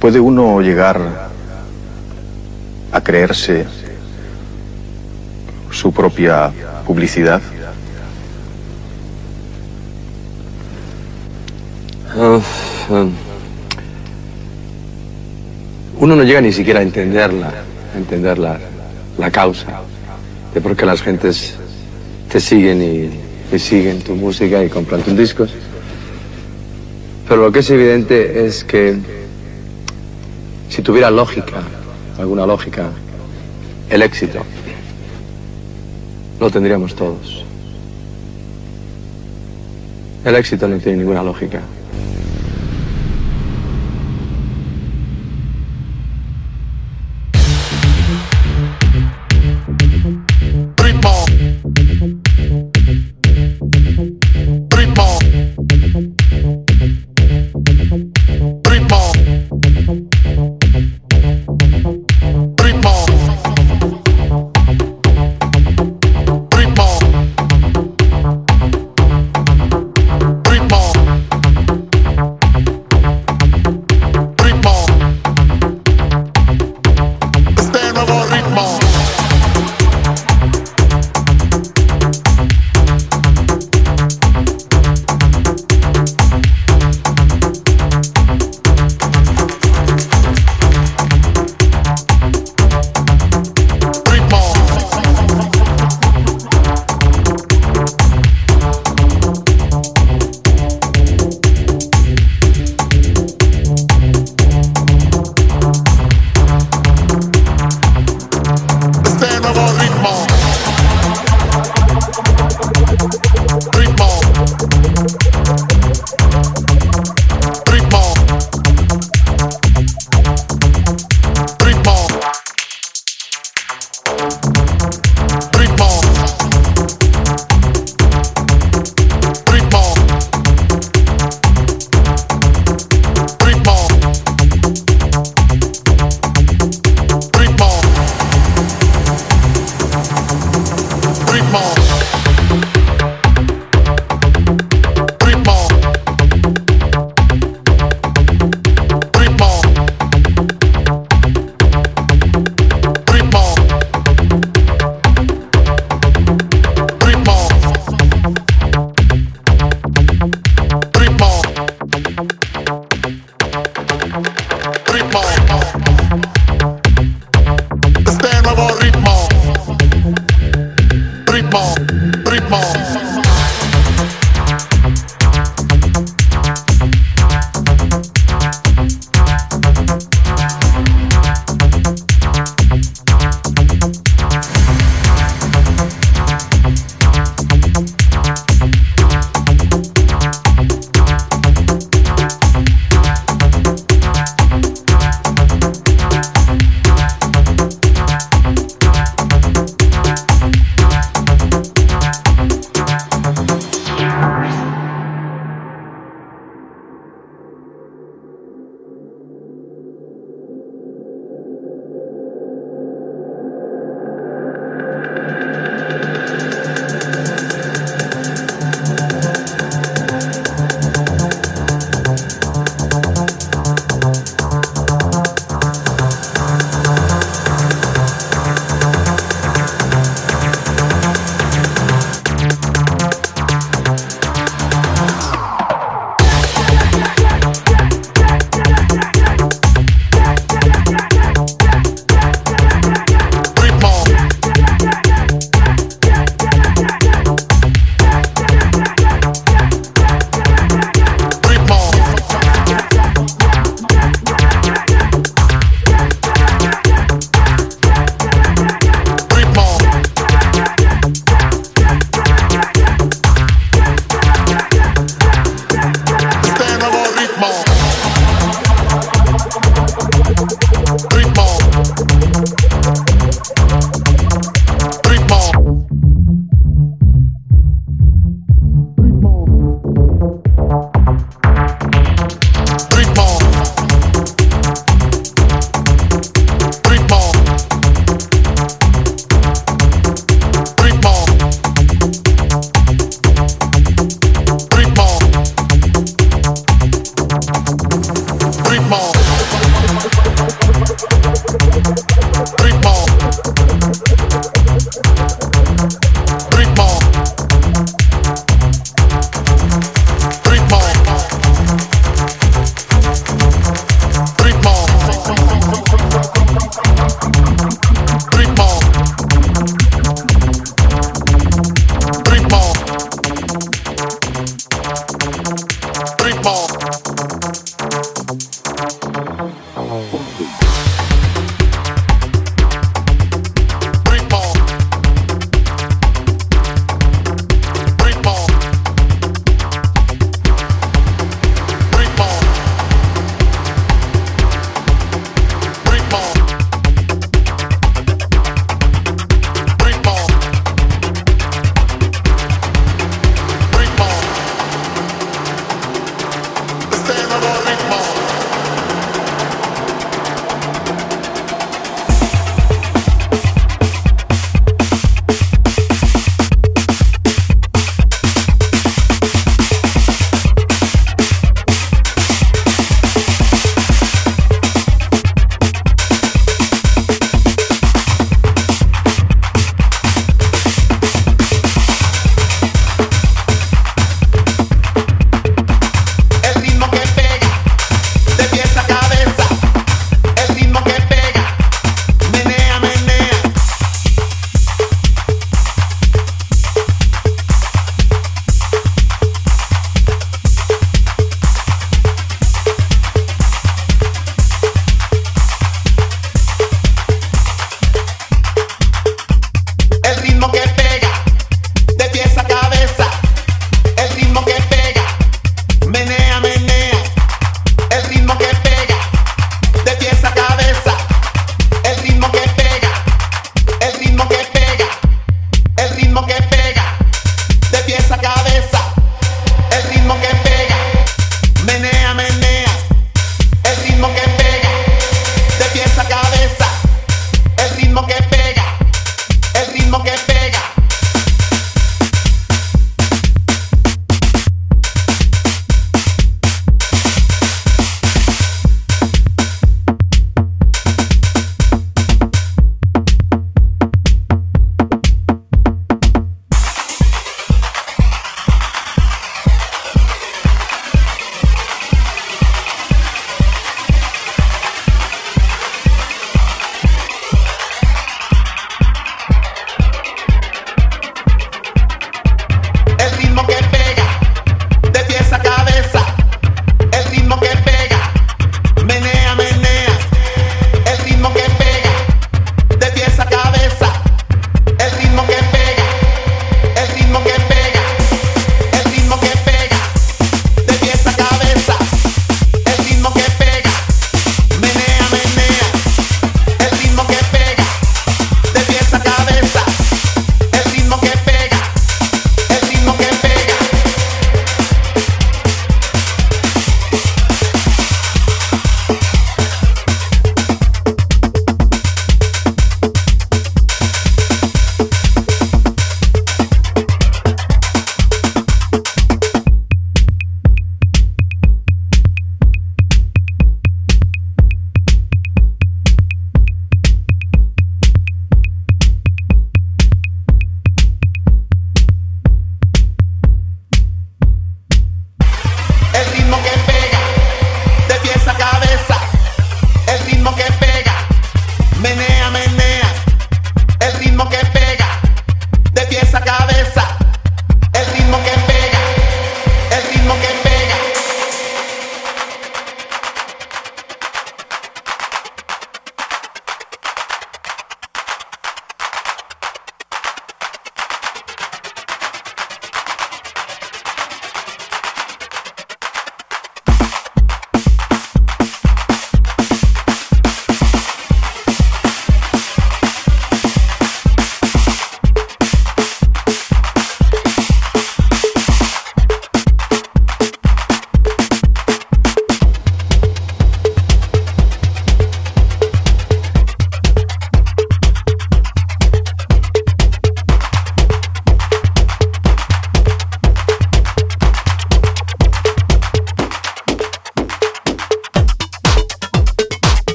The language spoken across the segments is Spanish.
¿Puede uno llegar a creerse su propia publicidad? Uf, um, uno no llega ni siquiera a entenderla, a entender la, la causa de por qué las gentes te siguen y, y siguen tu música y compran tus discos. Pero lo que es evidente es que si tuviera lógica, alguna lógica, el éxito, lo tendríamos todos. El éxito no tiene ninguna lógica.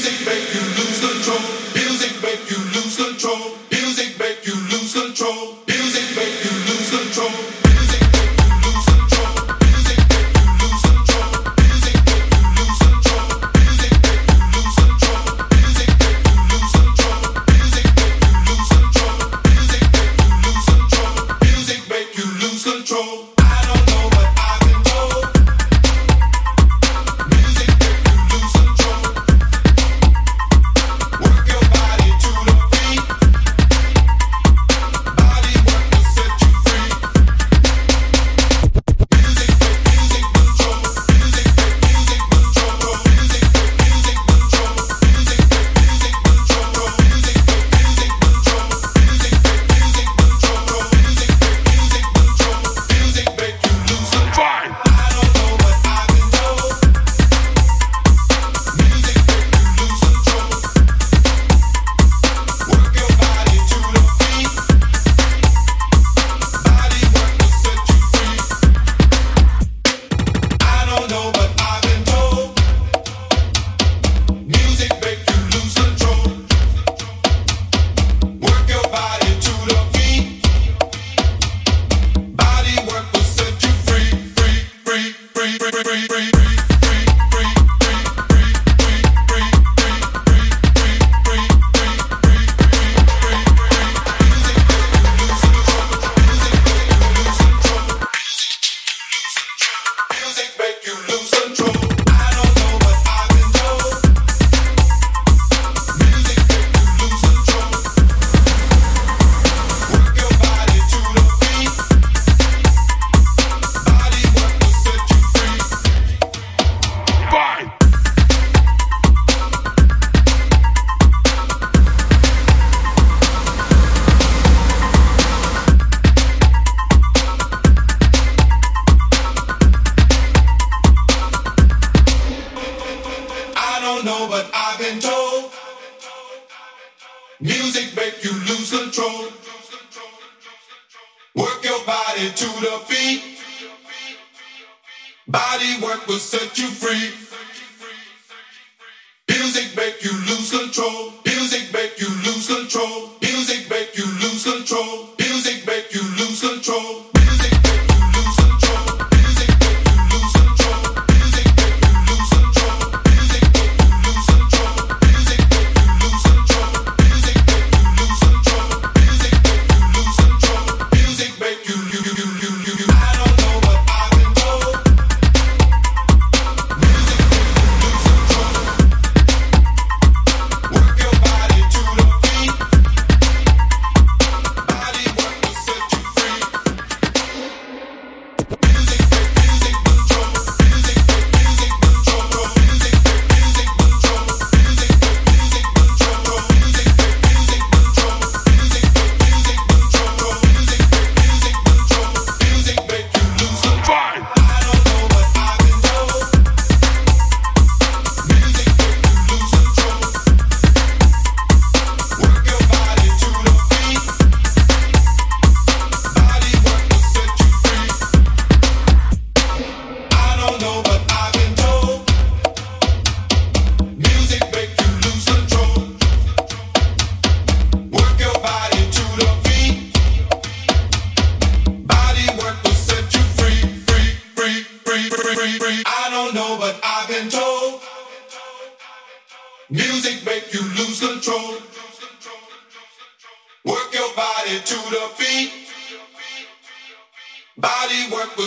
Music make you lose control.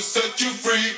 Set you free.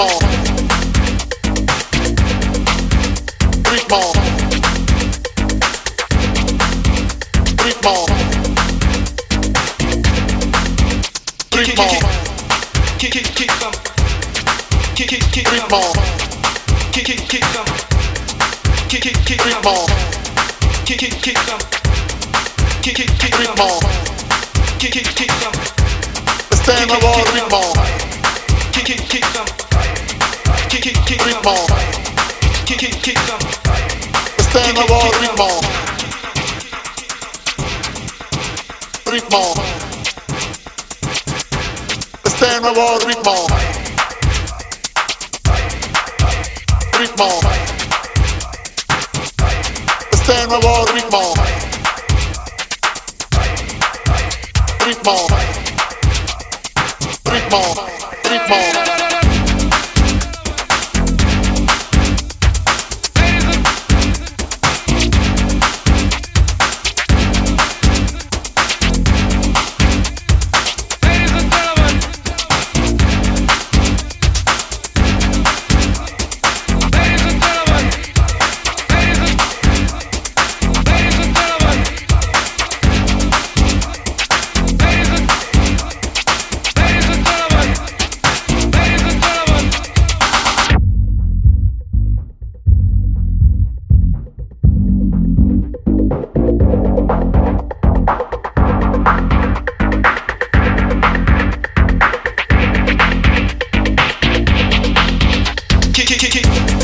Ritmo, ritmo, ritmo, ritmo, Kick, kick, kick some. Kick, kick, kick ritmo, Kick, kick, kick some. Kick, kick, kick ritmo, Kick, kick, kick some. Kick, kick, kick ritmo, Kick, kick, kick some. este es nuevo ritmo, Kick, kick, kick some. Kick, kick, kick, Stand up all three mom. Stand up all three mom. Stand up all three mom. Three mom. Three shit.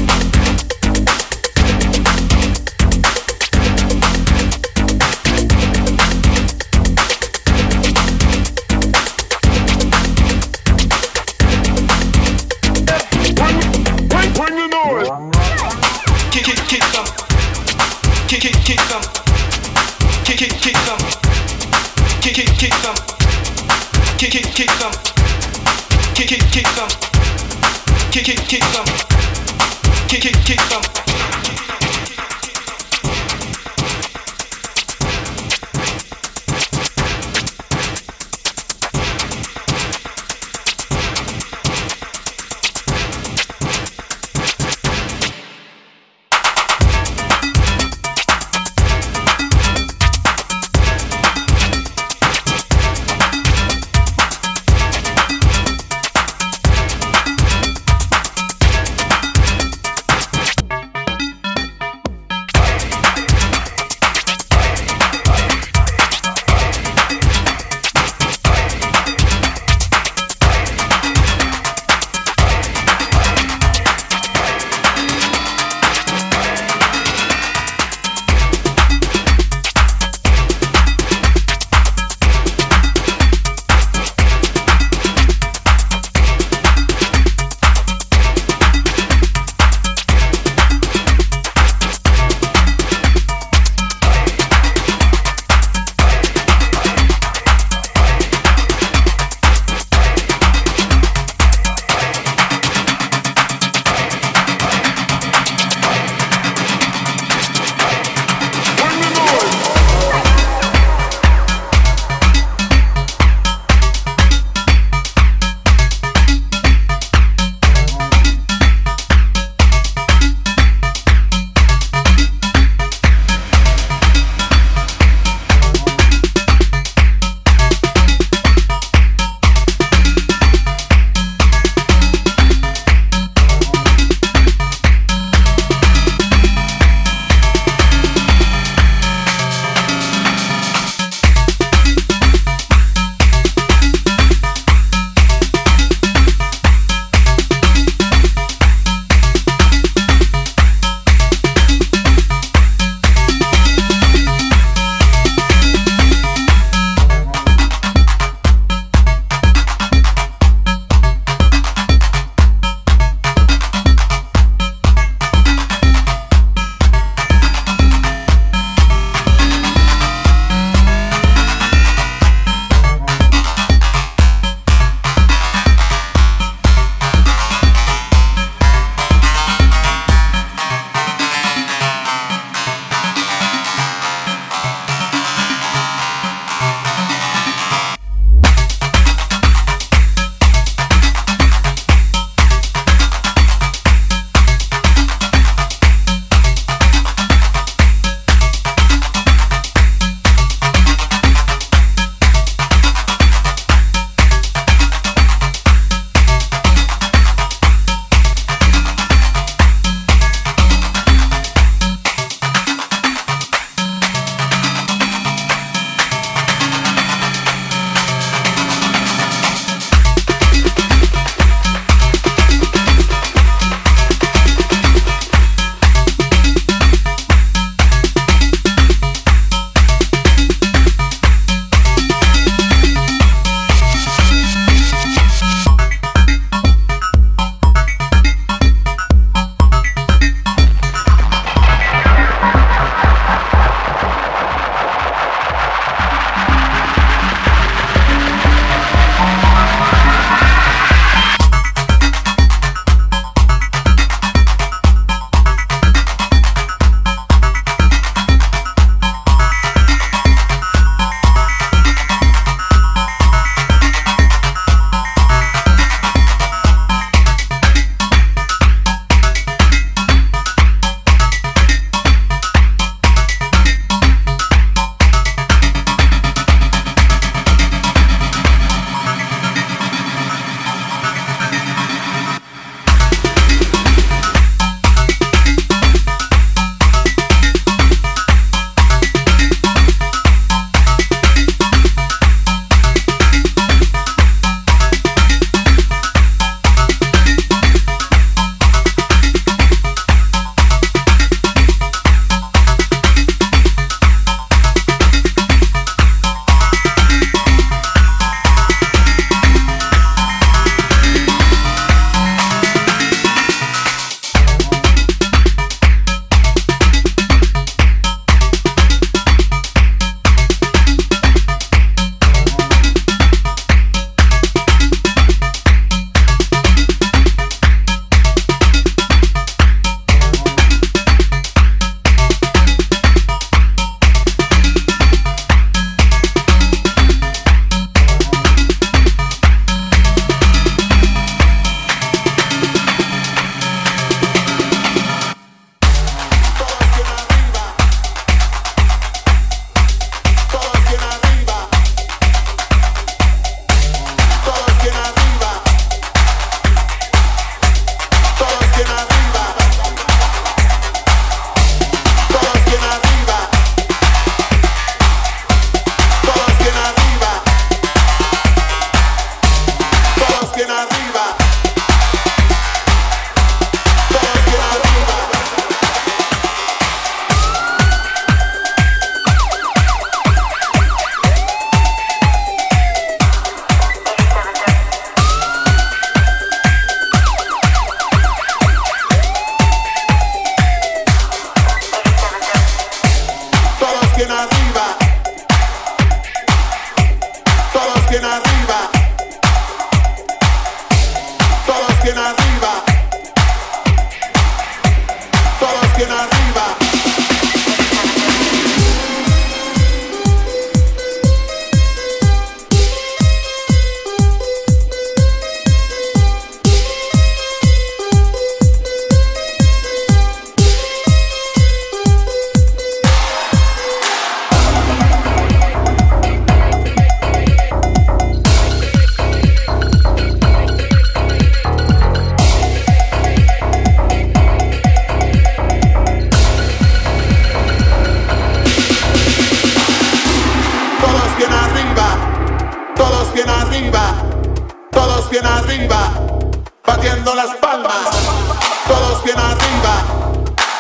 arriba,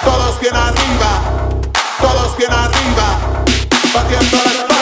todos bien arriba, todos bien arriba, batiendo las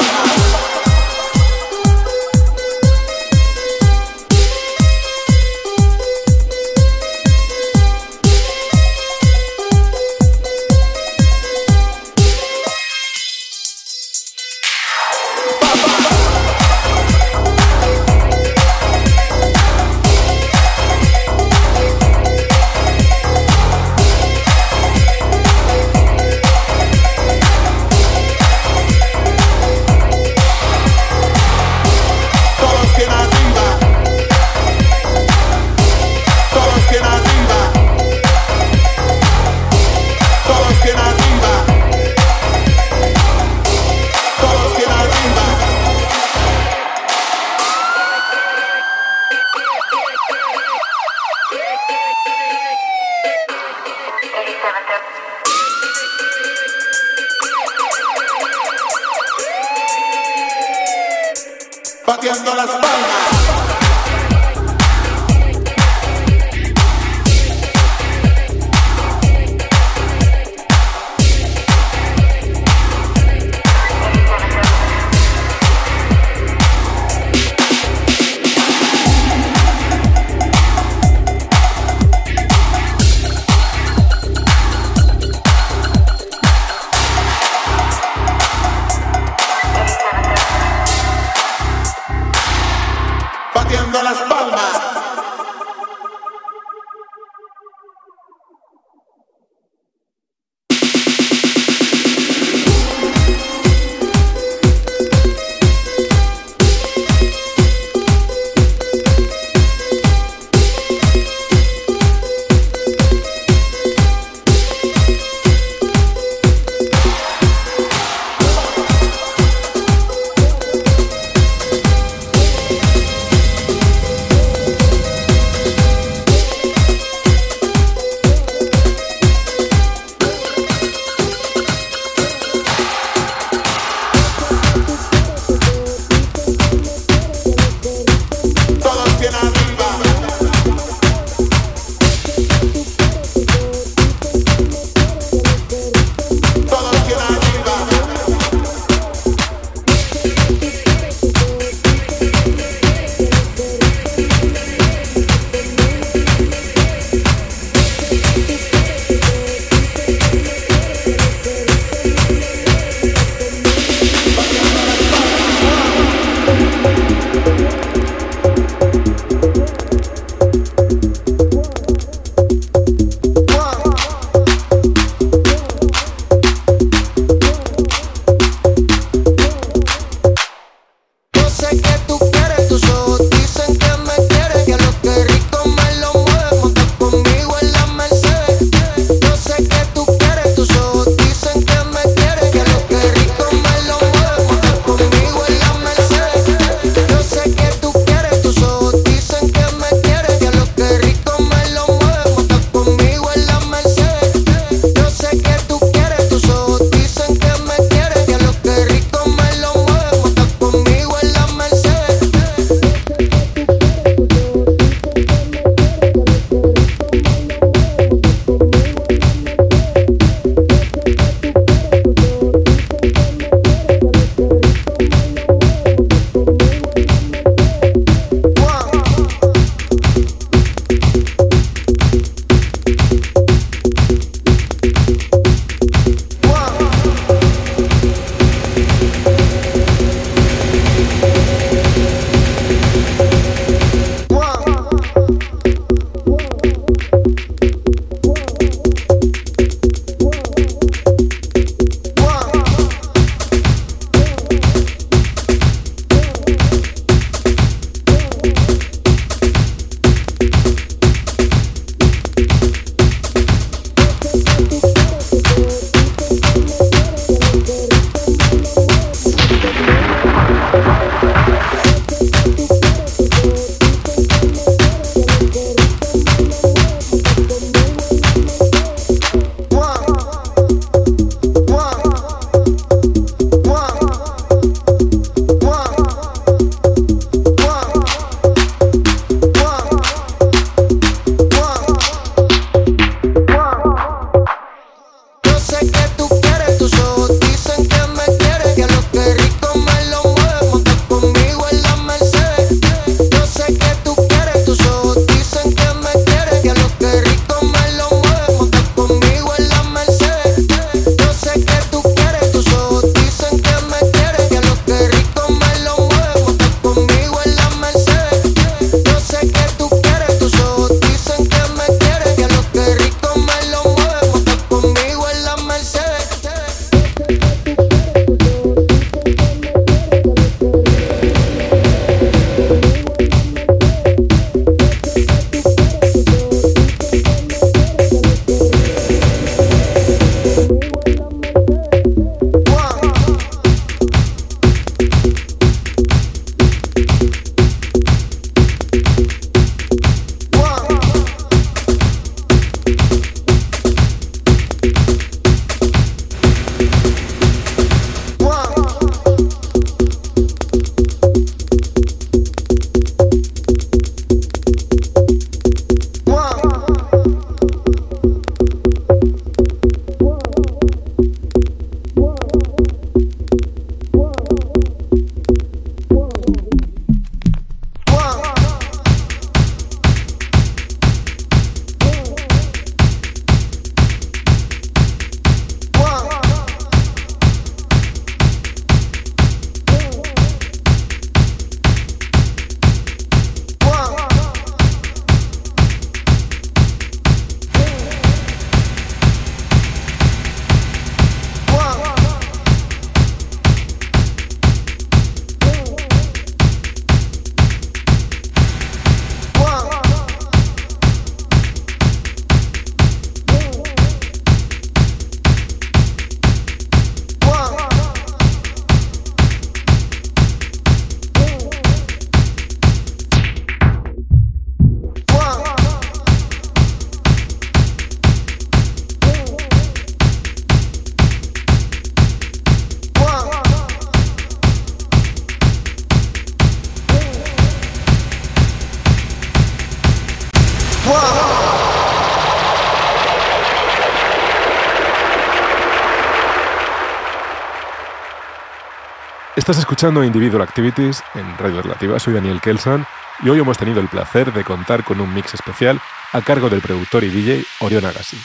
Estás escuchando Individual Activities en Radio Relativa, soy Daniel Kelsan y hoy hemos tenido el placer de contar con un mix especial a cargo del productor y DJ Orion Agassi.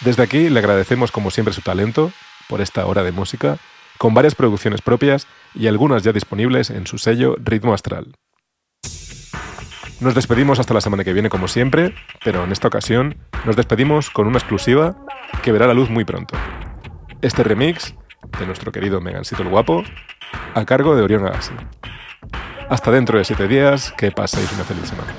Desde aquí le agradecemos como siempre su talento por esta hora de música, con varias producciones propias y algunas ya disponibles en su sello Ritmo Astral. Nos despedimos hasta la semana que viene como siempre, pero en esta ocasión nos despedimos con una exclusiva que verá la luz muy pronto. Este remix de nuestro querido Megancito el Guapo, a cargo de Orión Agassi. Hasta dentro de siete días, que paséis una feliz semana.